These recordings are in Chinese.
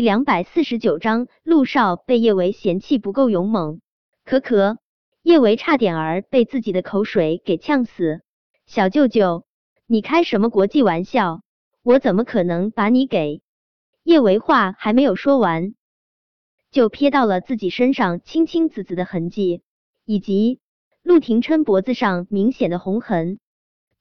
两百四十九章，陆少被叶维嫌弃不够勇猛。咳咳，叶维差点儿被自己的口水给呛死。小舅舅，你开什么国际玩笑？我怎么可能把你给……叶维话还没有说完，就瞥到了自己身上青青紫紫的痕迹，以及陆廷琛脖子上明显的红痕。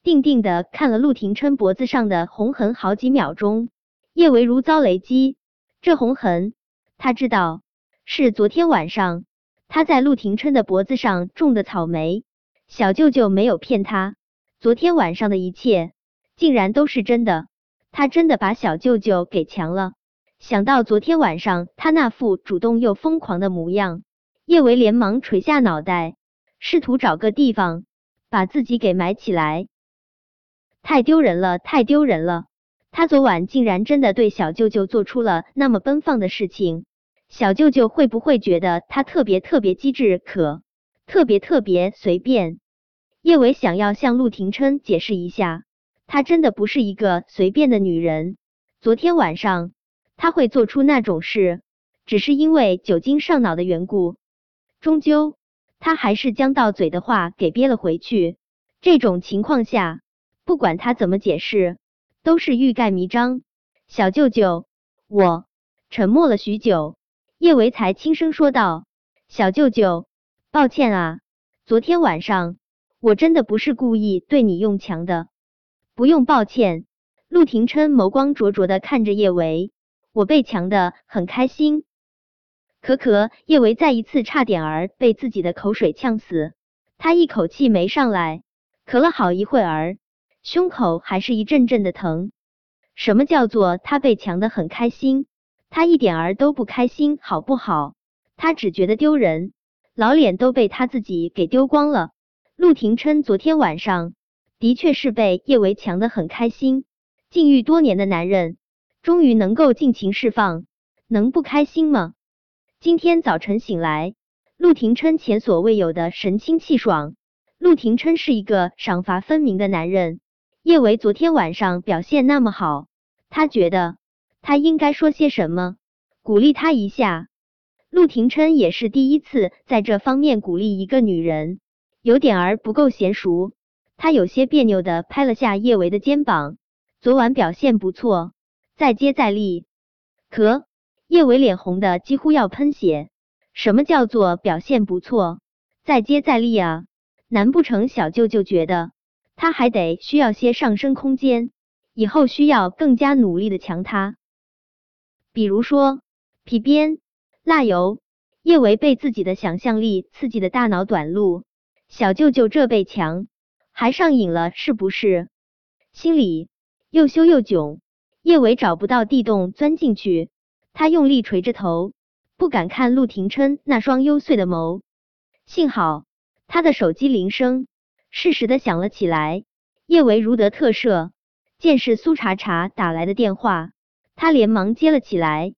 定定的看了陆廷琛脖子上的红痕好几秒钟，叶维如遭雷击。这红痕，他知道是昨天晚上他在陆廷琛的脖子上种的草莓。小舅舅没有骗他，昨天晚上的一切竟然都是真的。他真的把小舅舅给强了。想到昨天晚上他那副主动又疯狂的模样，叶维连忙垂下脑袋，试图找个地方把自己给埋起来。太丢人了，太丢人了！他昨晚竟然真的对小舅舅做出了那么奔放的事情，小舅舅会不会觉得他特别特别机智，可特别特别随便？叶伟想要向陆廷琛解释一下。她真的不是一个随便的女人。昨天晚上他会做出那种事，只是因为酒精上脑的缘故。终究，他还是将到嘴的话给憋了回去。这种情况下，不管他怎么解释，都是欲盖弥彰。小舅舅，我沉默了许久，叶维才轻声说道：“小舅舅，抱歉啊，昨天晚上我真的不是故意对你用强的。”不用抱歉，陆廷琛眸光灼灼的看着叶维，我被强的很开心。可可，叶维再一次差点儿被自己的口水呛死，他一口气没上来，咳了好一会儿，胸口还是一阵阵的疼。什么叫做他被强的很开心？他一点儿都不开心，好不好？他只觉得丢人，老脸都被他自己给丢光了。陆廷琛昨天晚上。的确是被叶维强的很开心，禁欲多年的男人终于能够尽情释放，能不开心吗？今天早晨醒来，陆廷琛前所未有的神清气爽。陆廷琛是一个赏罚分明的男人，叶维昨天晚上表现那么好，他觉得他应该说些什么，鼓励他一下。陆廷琛也是第一次在这方面鼓励一个女人，有点儿不够娴熟。他有些别扭的拍了下叶维的肩膀，昨晚表现不错，再接再厉。可叶维脸红的几乎要喷血。什么叫做表现不错，再接再厉啊？难不成小舅舅觉得他还得需要些上升空间，以后需要更加努力的强他？比如说皮鞭、蜡油。叶维被自己的想象力刺激的大脑短路，小舅舅这被强。还上瘾了是不是？心里又羞又囧。叶维找不到地洞钻进去，他用力垂着头，不敢看陆廷琛那双幽邃的眸。幸好他的手机铃声适时的响了起来，叶维如得特赦，见是苏茶茶打来的电话，他连忙接了起来。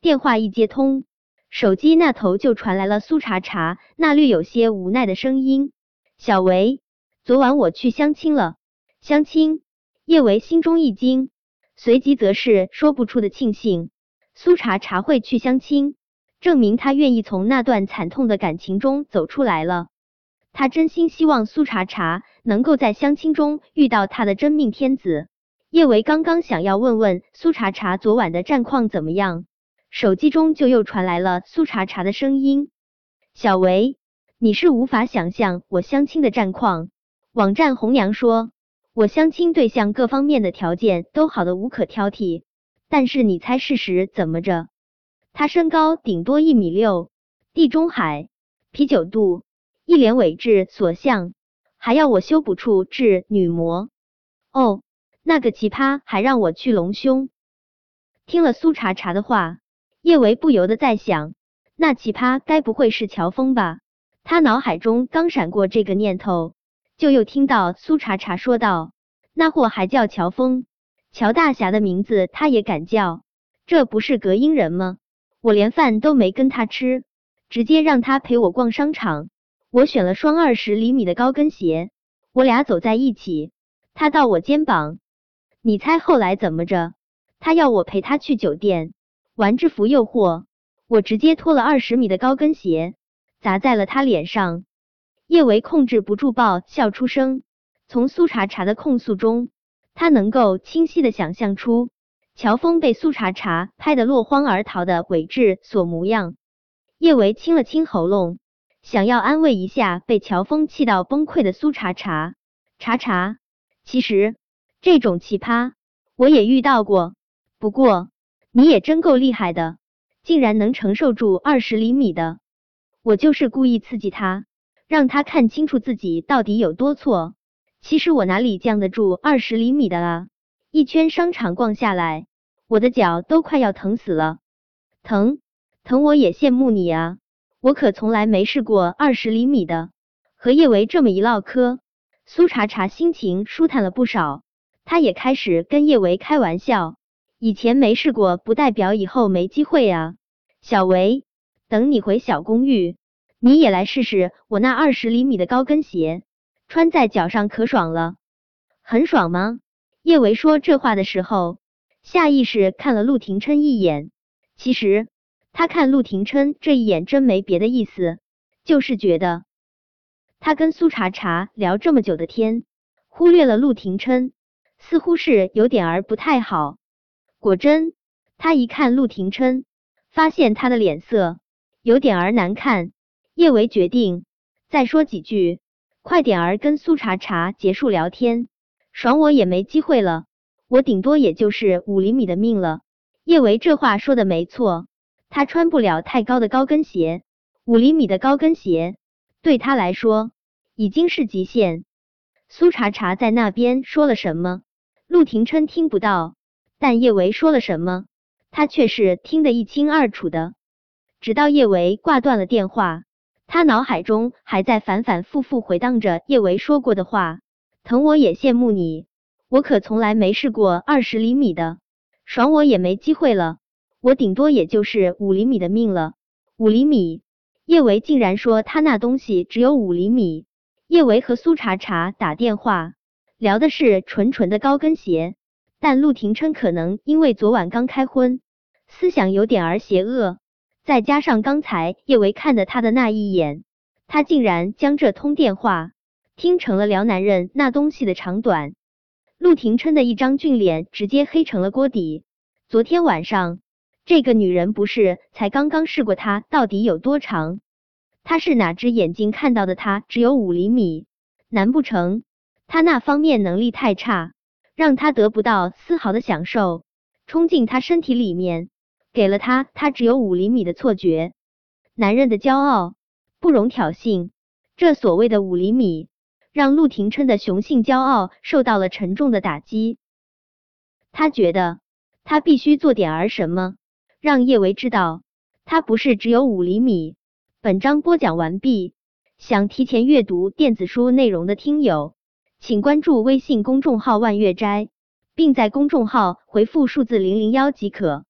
电话一接通，手机那头就传来了苏茶茶那略有些无奈的声音：“小维。”昨晚我去相亲了，相亲，叶维心中一惊，随即则是说不出的庆幸。苏茶茶会去相亲，证明他愿意从那段惨痛的感情中走出来了。他真心希望苏茶茶能够在相亲中遇到他的真命天子。叶维刚刚想要问问苏茶茶昨晚的战况怎么样，手机中就又传来了苏茶茶的声音：“小维，你是无法想象我相亲的战况。”网站红娘说：“我相亲对象各方面的条件都好的无可挑剔，但是你猜事实怎么着？他身高顶多一米六，地中海，啤酒肚，一脸伪志所向，还要我修补处置女模。哦，那个奇葩还让我去隆胸。”听了苏茶茶的话，叶维不由得在想，那奇葩该不会是乔峰吧？他脑海中刚闪过这个念头。就又听到苏茶茶说道：“那货还叫乔峰，乔大侠的名字他也敢叫，这不是隔音人吗？我连饭都没跟他吃，直接让他陪我逛商场。我选了双二十厘米的高跟鞋，我俩走在一起，他到我肩膀。你猜后来怎么着？他要我陪他去酒店，玩制服诱惑，我直接脱了二十米的高跟鞋砸在了他脸上。叶维控制不住爆笑出声。从苏茶茶的控诉中，他能够清晰的想象出乔峰被苏茶茶拍得落荒而逃的伪质所模样。叶维清了清喉咙，想要安慰一下被乔峰气到崩溃的苏茶茶。茶茶，其实这种奇葩我也遇到过，不过。你也真够厉害的，竟然能承受住二十厘米的。我就是故意刺激他，让他看清楚自己到底有多错。其实我哪里降得住二十厘米的啊？一圈商场逛下来，我的脚都快要疼死了。疼疼，我也羡慕你啊！我可从来没试过二十厘米的。和叶维这么一唠嗑，苏茶茶心情舒坦了不少，他也开始跟叶维开玩笑。以前没试过，不代表以后没机会啊！小维，等你回小公寓，你也来试试我那二十厘米的高跟鞋，穿在脚上可爽了。很爽吗？叶维说这话的时候，下意识看了陆廷琛一眼。其实他看陆廷琛这一眼，真没别的意思，就是觉得他跟苏茶茶聊这么久的天，忽略了陆廷琛，似乎是有点儿不太好。果真，他一看陆廷琛，发现他的脸色有点儿难看。叶维决定再说几句，快点儿跟苏茶茶结束聊天，爽我也没机会了。我顶多也就是五厘米的命了。叶维这话说的没错，他穿不了太高的高跟鞋，五厘米的高跟鞋对他来说已经是极限。苏茶茶在那边说了什么，陆廷琛听不到。但叶维说了什么，他却是听得一清二楚的。直到叶维挂断了电话，他脑海中还在反反复复回荡着叶维说过的话：“疼我也羡慕你，我可从来没试过二十厘米的，爽我也没机会了，我顶多也就是五厘米的命了。五厘米，叶维竟然说他那东西只有五厘米。叶维和苏茶茶打电话聊的是纯纯的高跟鞋。”但陆廷琛可能因为昨晚刚开荤，思想有点儿邪恶，再加上刚才叶维看的他的那一眼，他竟然将这通电话听成了聊男人那东西的长短。陆廷琛的一张俊脸直接黑成了锅底。昨天晚上，这个女人不是才刚刚试过她到底有多长？他是哪只眼睛看到的她只有五厘米？难不成他那方面能力太差？让他得不到丝毫的享受，冲进他身体里面，给了他他只有五厘米的错觉。男人的骄傲不容挑衅，这所谓的五厘米，让陆廷琛的雄性骄傲受到了沉重的打击。他觉得他必须做点儿什么，让叶维知道他不是只有五厘米。本章播讲完毕，想提前阅读电子书内容的听友。请关注微信公众号“万月斋”，并在公众号回复数字零零幺即可。